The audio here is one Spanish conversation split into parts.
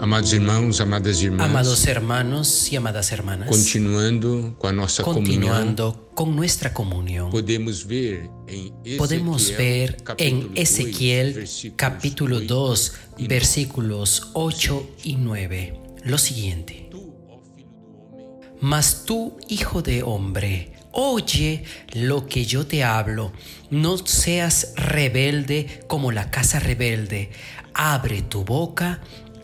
Amados irmãos, amadas irmãs, Amados hermanos y amadas hermanas, continuando com a nossa comunhão, continuando con nuestra comunión, podemos ver podemos ver en capítulo Ezequiel 2, versículos capítulo 8 2 y versículos 8 y 9 lo siguiente. Mas tú, hijo de hombre, oye lo que yo te hablo, no seas rebelde como la casa rebelde, abre tu boca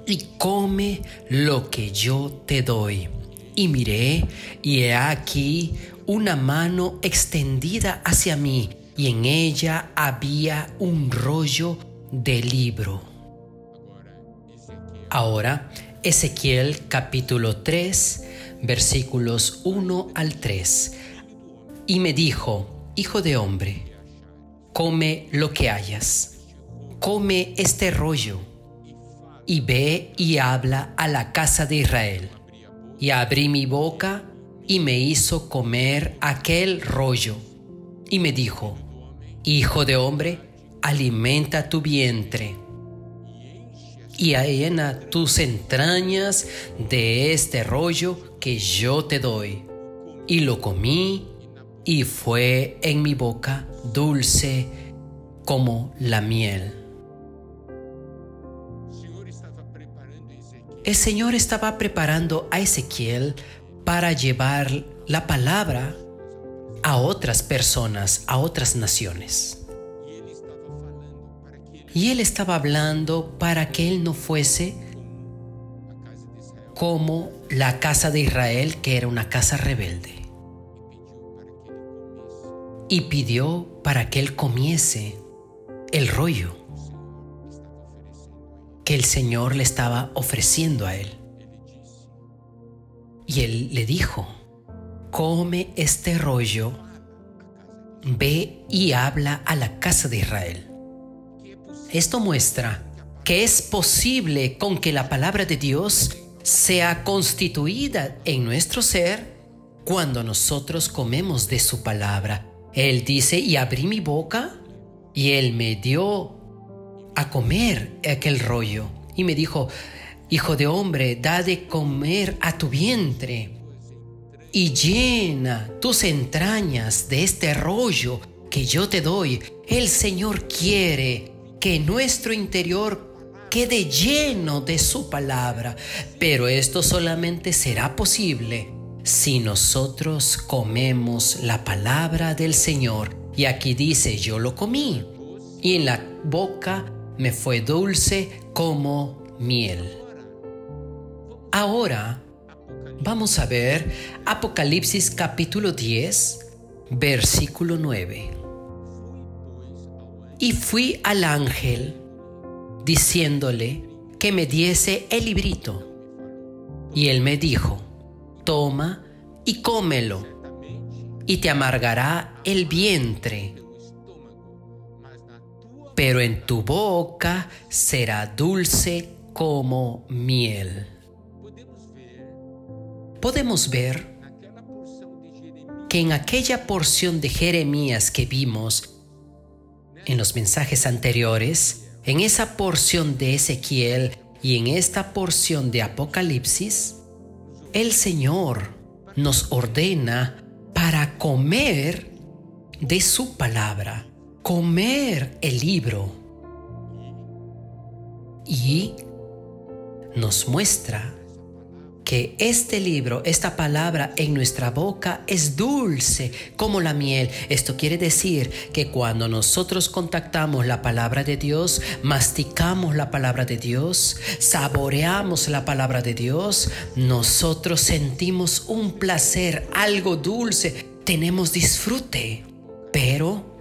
y come lo que yo te doy. Y miré, y he aquí una mano extendida hacia mí, y en ella había un rollo de libro. Ahora, Ezequiel capítulo 3, versículos 1 al 3. Y me dijo, Hijo de hombre, come lo que hayas, come este rollo, y ve y habla a la casa de Israel. Y abrí mi boca y me hizo comer aquel rollo. Y me dijo, Hijo de hombre, alimenta tu vientre y llena tus entrañas de este rollo que yo te doy. Y lo comí y fue en mi boca dulce como la miel. El Señor estaba preparando a Ezequiel para llevar la palabra a otras personas, a otras naciones. Y él estaba hablando para que él no fuese como la casa de Israel, que era una casa rebelde. y pidió para que él comiese el rollo que el Señor le estaba ofreciendo a él. Y él le dijo, come este rollo, ve y habla a la casa de Israel. Esto muestra que es posible con que la palabra de Dios sea constituida en nuestro ser cuando nosotros comemos de su palabra. Él dice, y abrí mi boca y él me dio a comer aquel rollo. Y me dijo, hijo de hombre, da de comer a tu vientre y llena tus entrañas de este rollo que yo te doy. El Señor quiere que nuestro interior quede lleno de su palabra, pero esto solamente será posible si nosotros comemos la palabra del Señor. Y aquí dice, yo lo comí y en la boca me fue dulce como miel. Ahora vamos a ver Apocalipsis capítulo 10, versículo 9. Y fui al ángel diciéndole que me diese el librito. Y él me dijo, toma y cómelo, y te amargará el vientre, pero en tu boca será dulce como miel. podemos ver que en aquella porción de Jeremías que vimos en los mensajes anteriores, en esa porción de Ezequiel y en esta porción de Apocalipsis, el Señor nos ordena para comer de su palabra, comer el libro y nos muestra que este libro, esta palabra en nuestra boca es dulce como la miel. Esto quiere decir que cuando nosotros contactamos la palabra de Dios, masticamos la palabra de Dios, saboreamos la palabra de Dios, nosotros sentimos un placer, algo dulce, tenemos disfrute. Pero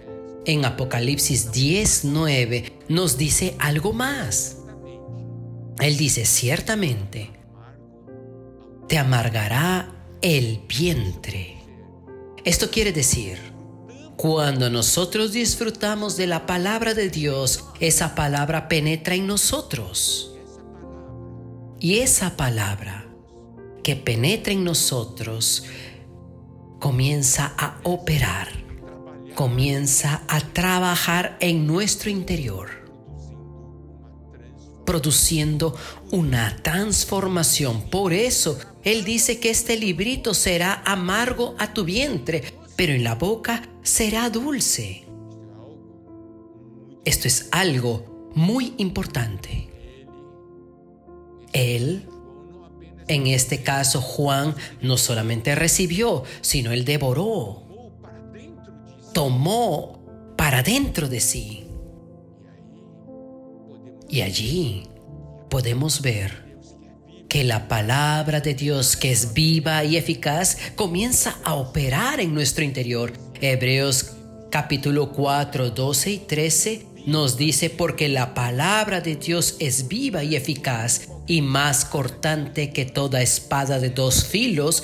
en Apocalipsis 10:9 nos dice algo más. Él dice, ciertamente, te amargará el vientre. Esto quiere decir, cuando nosotros disfrutamos de la palabra de Dios, esa palabra penetra en nosotros. Y esa palabra que penetra en nosotros comienza a operar, comienza a trabajar en nuestro interior, produciendo una transformación. Por eso Él dice que este librito será amargo a tu vientre, pero en la boca será dulce. Esto es algo muy importante. Él, en este caso Juan, no solamente recibió, sino él devoró, tomó para dentro de sí. Y allí podemos ver que la palabra de Dios, que es viva y eficaz, comienza a operar en nuestro interior. Hebreos capítulo 4, 12 y 13 nos dice porque la palabra de Dios es viva y eficaz y más cortante que toda espada de dos filos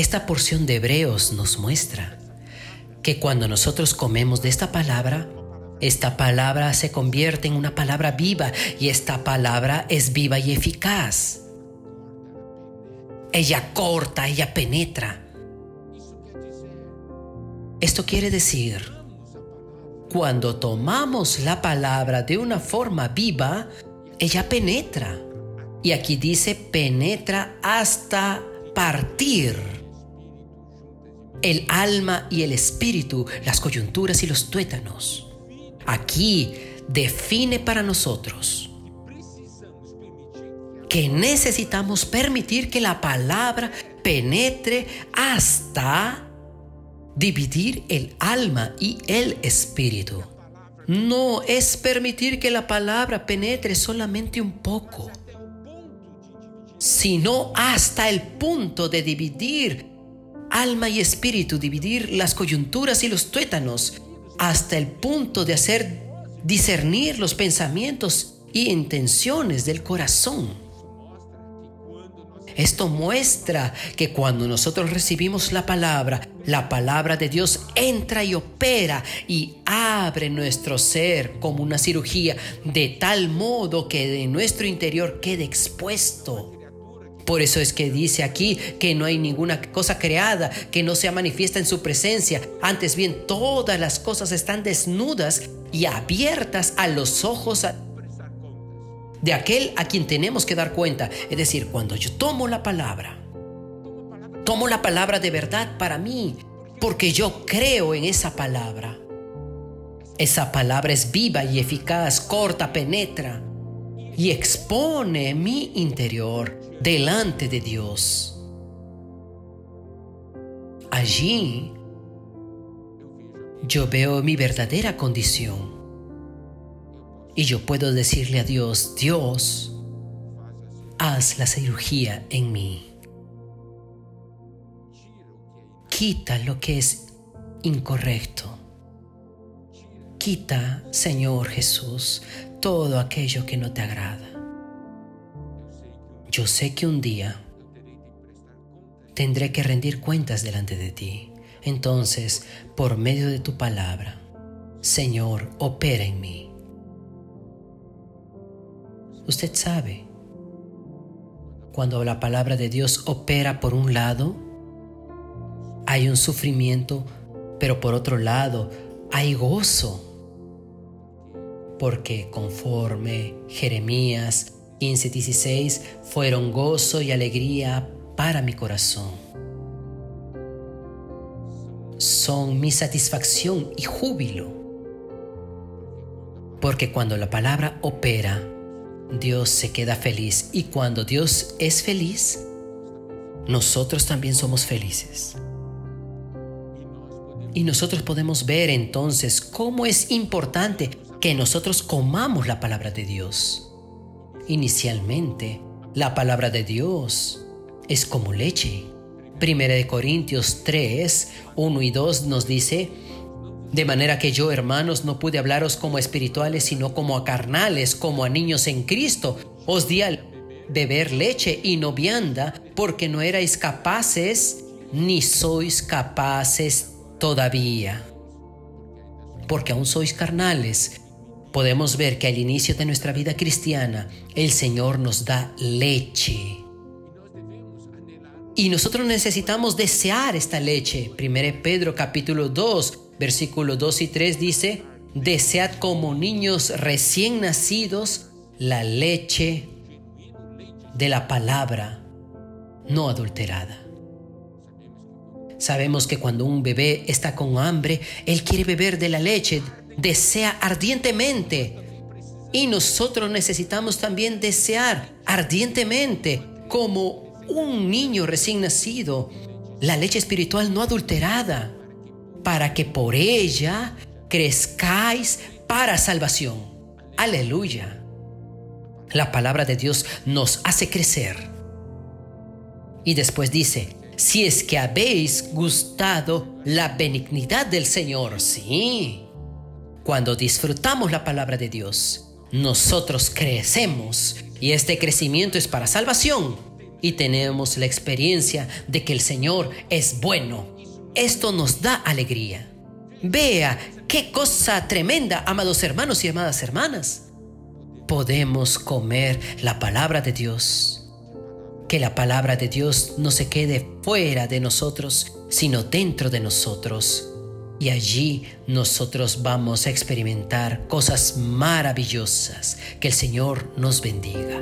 Esta porción de Hebreos nos muestra que cuando nosotros comemos de esta palabra, esta palabra se convierte en una palabra viva y esta palabra es viva y eficaz. Ella corta, ella penetra. Esto quiere decir, cuando tomamos la palabra de una forma viva, ella penetra. Y aquí dice penetra hasta partir el alma y el espíritu, las coyunturas y los tuétanos. Aquí define para nosotros que necesitamos permitir que la palabra penetre hasta dividir el alma y el espíritu. No es permitir que la palabra penetre solamente un poco, sino hasta el punto de dividir alma y espíritu, dividir las coyunturas y los tuétanos, hasta el punto de hacer discernir los pensamientos y intenciones del corazón. Esto muestra que cuando nosotros recibimos la palabra, la palabra de Dios entra y opera y abre nuestro ser como una cirugía de tal modo que de nuestro interior quede expuesto por eso es que dice aquí que no hay ninguna cosa creada que no sea manifiesta en su presencia. Antes bien, todas las cosas están desnudas y abiertas a los ojos de aquel a quien tenemos que dar cuenta. Es decir, cuando yo tomo la palabra, tomo la palabra de verdad para mí, porque yo creo en esa palabra. Esa palabra es viva y eficaz, corta, penetra y expone mi interior delante de Dios. Allí yo veo mi verdadera condición y yo puedo decirle a Dios, Dios, haz la cirugía en mí. Quita lo que es incorrecto. Quita, Señor Jesús, todo aquello que no te agrada. Yo sé que un día tendré que rendir cuentas delante de ti. Entonces, por medio de tu palabra, Señor, opera en mí. Usted sabe, cuando la palabra de Dios opera por un lado, hay un sufrimiento, pero por otro lado hay gozo. Porque conforme Jeremías 15:16 fueron gozo y alegría para mi corazón. Son mi satisfacción y júbilo. Porque cuando la palabra opera, Dios se queda feliz y cuando Dios es feliz, nosotros también somos felices. Y nosotros podemos ver entonces cómo es importante que nosotros comamos la palabra de Dios. Inicialmente, la palabra de Dios es como leche. Primera de Corintios 3, 1 y 2 nos dice, De manera que yo, hermanos, no pude hablaros como espirituales, sino como a carnales, como a niños en Cristo. Os di al beber leche y no vianda, porque no erais capaces, ni sois capaces todavía. Porque aún sois carnales. Podemos ver que al inicio de nuestra vida cristiana, el Señor nos da leche. Y nosotros necesitamos desear esta leche. 1 Pedro capítulo 2, versículos 2 y 3 dice, desead como niños recién nacidos la leche de la palabra no adulterada. Sabemos que cuando un bebé está con hambre, él quiere beber de la leche, desea ardientemente. Y nosotros necesitamos también desear ardientemente como un niño recién nacido la leche espiritual no adulterada para que por ella crezcáis para salvación. Aleluya. La palabra de Dios nos hace crecer. Y después dice, si es que habéis gustado la benignidad del Señor, sí. Cuando disfrutamos la palabra de Dios, nosotros crecemos y este crecimiento es para salvación y tenemos la experiencia de que el Señor es bueno esto nos da alegría. Vea qué cosa tremenda, amados hermanos y amadas hermanas. Podemos comer la palabra de Dios. Que la palabra de Dios no se quede fuera de nosotros, sino dentro de nosotros. Y allí nosotros vamos a experimentar cosas maravillosas. Que el Señor nos bendiga.